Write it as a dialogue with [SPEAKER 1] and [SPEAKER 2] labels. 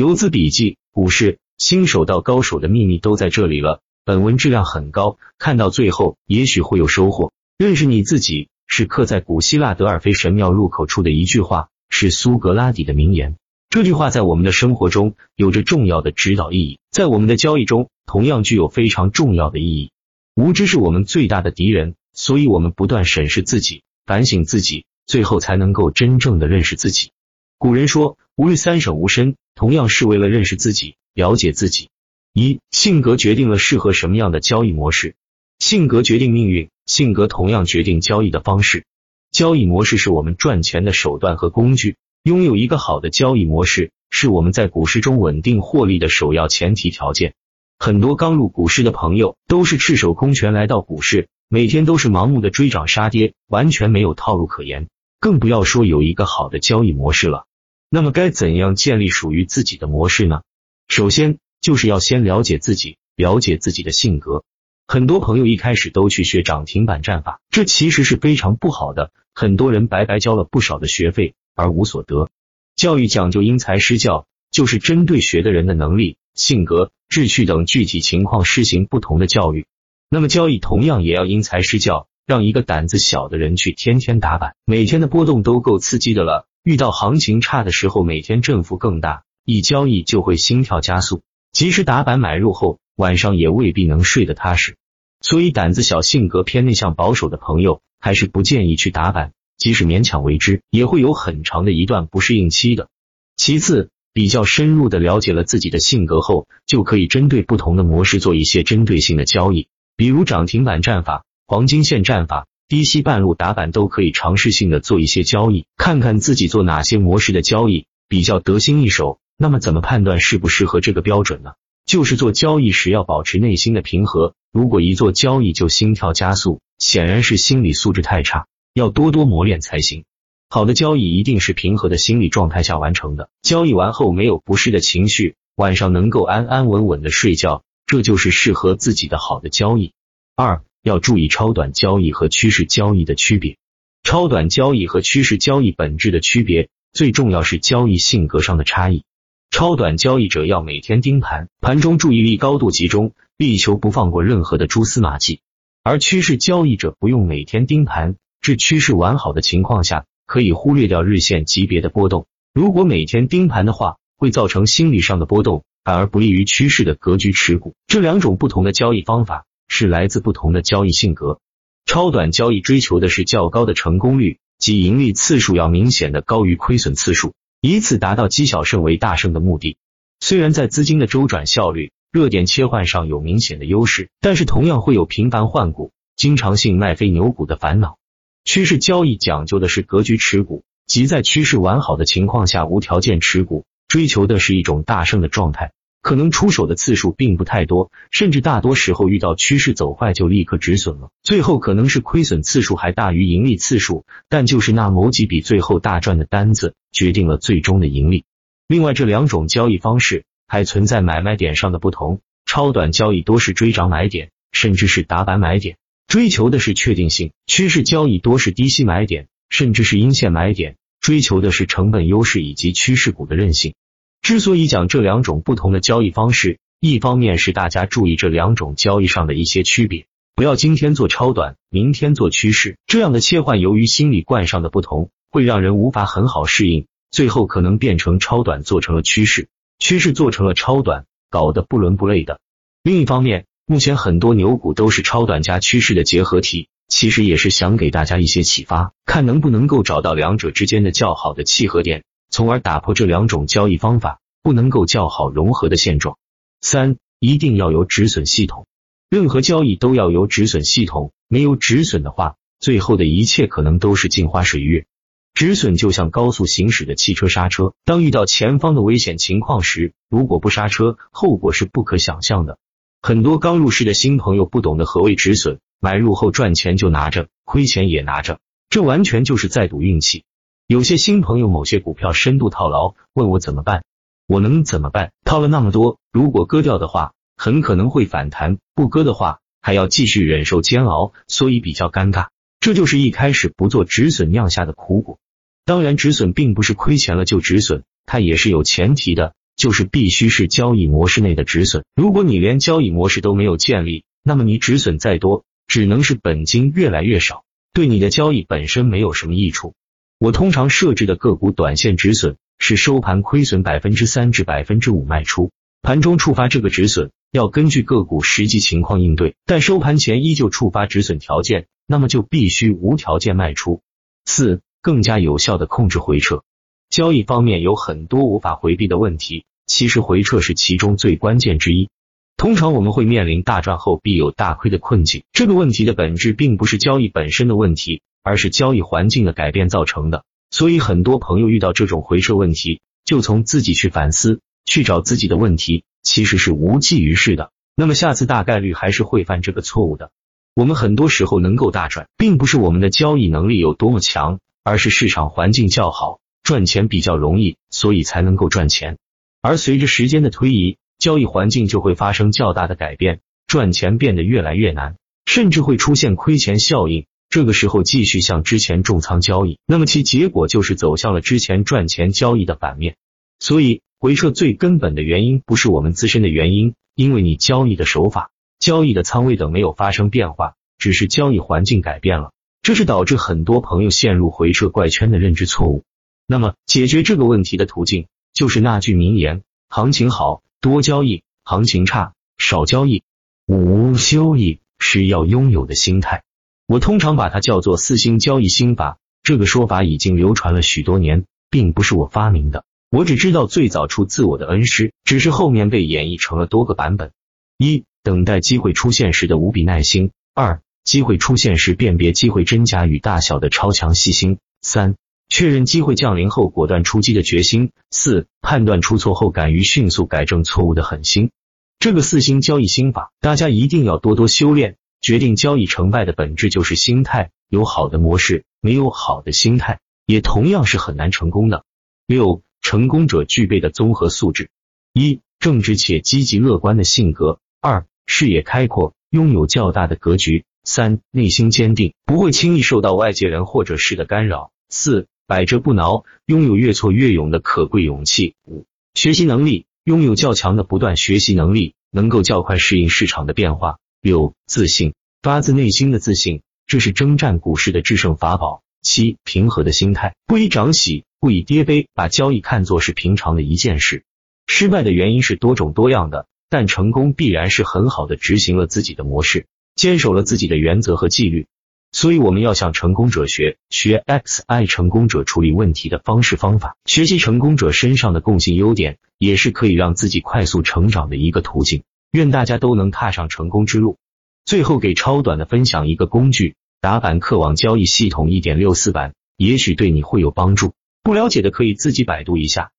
[SPEAKER 1] 游资笔记：股市新手到高手的秘密都在这里了。本文质量很高，看到最后也许会有收获。认识你自己是刻在古希腊德尔菲神庙入口处的一句话，是苏格拉底的名言。这句话在我们的生活中有着重要的指导意义，在我们的交易中同样具有非常重要的意义。无知是我们最大的敌人，所以我们不断审视自己，反省自己，最后才能够真正的认识自己。古人说：“吾日三省吾身”，同样是为了认识自己、了解自己。一、性格决定了适合什么样的交易模式。性格决定命运，性格同样决定交易的方式。交易模式是我们赚钱的手段和工具。拥有一个好的交易模式，是我们在股市中稳定获利的首要前提条件。很多刚入股市的朋友都是赤手空拳来到股市，每天都是盲目的追涨杀跌，完全没有套路可言，更不要说有一个好的交易模式了。那么该怎样建立属于自己的模式呢？首先就是要先了解自己，了解自己的性格。很多朋友一开始都去学涨停板战法，这其实是非常不好的。很多人白白交了不少的学费而无所得。教育讲究因材施教，就是针对学的人的能力、性格、志趣等具体情况施行不同的教育。那么交易同样也要因材施教，让一个胆子小的人去天天打板，每天的波动都够刺激的了。遇到行情差的时候，每天振幅更大，一交易就会心跳加速。即使打板买入后，晚上也未必能睡得踏实。所以，胆子小、性格偏内向、保守的朋友，还是不建议去打板。即使勉强为之，也会有很长的一段不适应期的。其次，比较深入的了解了自己的性格后，就可以针对不同的模式做一些针对性的交易，比如涨停板战法、黄金线战法。低吸半路打板都可以尝试性的做一些交易，看看自己做哪些模式的交易比较得心应手。那么怎么判断适不适合这个标准呢？就是做交易时要保持内心的平和。如果一做交易就心跳加速，显然是心理素质太差，要多多磨练才行。好的交易一定是平和的心理状态下完成的，交易完后没有不适的情绪，晚上能够安安稳稳的睡觉，这就是适合自己的好的交易。二。要注意超短交易和趋势交易的区别。超短交易和趋势交易本质的区别，最重要是交易性格上的差异。超短交易者要每天盯盘，盘中注意力高度集中，力求不放过任何的蛛丝马迹；而趋势交易者不用每天盯盘，至趋势完好的情况下，可以忽略掉日线级别的波动。如果每天盯盘的话，会造成心理上的波动，反而不利于趋势的格局持股。这两种不同的交易方法。是来自不同的交易性格。超短交易追求的是较高的成功率，即盈利次数要明显的高于亏损次数，以此达到积小胜为大胜的目的。虽然在资金的周转效率、热点切换上有明显的优势，但是同样会有频繁换股、经常性卖飞牛股的烦恼。趋势交易讲究的是格局持股，即在趋势完好的情况下无条件持股，追求的是一种大胜的状态。可能出手的次数并不太多，甚至大多时候遇到趋势走坏就立刻止损了，最后可能是亏损次数还大于盈利次数，但就是那某几笔最后大赚的单子决定了最终的盈利。另外，这两种交易方式还存在买卖点上的不同，超短交易多是追涨买点，甚至是打板买点，追求的是确定性；趋势交易多是低吸买点，甚至是阴线买点，追求的是成本优势以及趋势股的韧性。之所以讲这两种不同的交易方式，一方面是大家注意这两种交易上的一些区别，不要今天做超短，明天做趋势，这样的切换由于心理惯上的不同，会让人无法很好适应，最后可能变成超短做成了趋势，趋势做成了超短，搞得不伦不类的。另一方面，目前很多牛股都是超短加趋势的结合体，其实也是想给大家一些启发，看能不能够找到两者之间的较好的契合点。从而打破这两种交易方法不能够较好融合的现状。三，一定要有止损系统，任何交易都要有止损系统，没有止损的话，最后的一切可能都是镜花水月。止损就像高速行驶的汽车刹车，当遇到前方的危险情况时，如果不刹车，后果是不可想象的。很多刚入市的新朋友不懂得何谓止损，买入后赚钱就拿着，亏钱也拿着，这完全就是在赌运气。有些新朋友某些股票深度套牢，问我怎么办？我能怎么办？套了那么多，如果割掉的话，很可能会反弹；不割的话，还要继续忍受煎熬，所以比较尴尬。这就是一开始不做止损酿下的苦果。当然，止损并不是亏钱了就止损，它也是有前提的，就是必须是交易模式内的止损。如果你连交易模式都没有建立，那么你止损再多，只能是本金越来越少，对你的交易本身没有什么益处。我通常设置的个股短线止损是收盘亏损百分之三至百分之五卖出，盘中触发这个止损要根据个股实际情况应对，但收盘前依旧触发止损条件，那么就必须无条件卖出。四、更加有效的控制回撤。交易方面有很多无法回避的问题，其实回撤是其中最关键之一。通常我们会面临大赚后必有大亏的困境，这个问题的本质并不是交易本身的问题。而是交易环境的改变造成的，所以很多朋友遇到这种回撤问题，就从自己去反思，去找自己的问题，其实是无济于事的。那么下次大概率还是会犯这个错误的。我们很多时候能够大赚，并不是我们的交易能力有多么强，而是市场环境较好，赚钱比较容易，所以才能够赚钱。而随着时间的推移，交易环境就会发生较大的改变，赚钱变得越来越难，甚至会出现亏钱效应。这个时候继续像之前重仓交易，那么其结果就是走向了之前赚钱交易的反面。所以回撤最根本的原因不是我们自身的原因，因为你交易的手法、交易的仓位等没有发生变化，只是交易环境改变了，这是导致很多朋友陷入回撤怪圈的认知错误。那么解决这个问题的途径就是那句名言：行情好多交易，行情差少交易。五修易是要拥有的心态。我通常把它叫做四星交易心法，这个说法已经流传了许多年，并不是我发明的。我只知道最早出自我的恩师，只是后面被演绎成了多个版本。一、等待机会出现时的无比耐心；二、机会出现时辨别机会真假与大小的超强细心；三、确认机会降临后果断出击的决心；四、判断出错后敢于迅速改正错误的狠心。这个四星交易心法，大家一定要多多修炼。决定交易成败的本质就是心态，有好的模式，没有好的心态，也同样是很难成功的。六，成功者具备的综合素质：一，正直且积极乐观的性格；二，视野开阔，拥有较大的格局；三，内心坚定，不会轻易受到外界人或者事的干扰；四，百折不挠，拥有越挫越勇的可贵勇气；五，学习能力，拥有较强的不断学习能力，能够较快适应市场的变化。六自信，发自内心的自信，这是征战股市的制胜法宝。七平和的心态，不以涨喜，不以跌悲，把交易看作是平常的一件事。失败的原因是多种多样的，但成功必然是很好的执行了自己的模式，坚守了自己的原则和纪律。所以我们要向成功者学，学 X I 成功者处理问题的方式方法，学习成功者身上的共性优点，也是可以让自己快速成长的一个途径。愿大家都能踏上成功之路。最后给超短的分享一个工具，打板客网交易系统一点六四版，也许对你会有帮助。不了解的可以自己百度一下。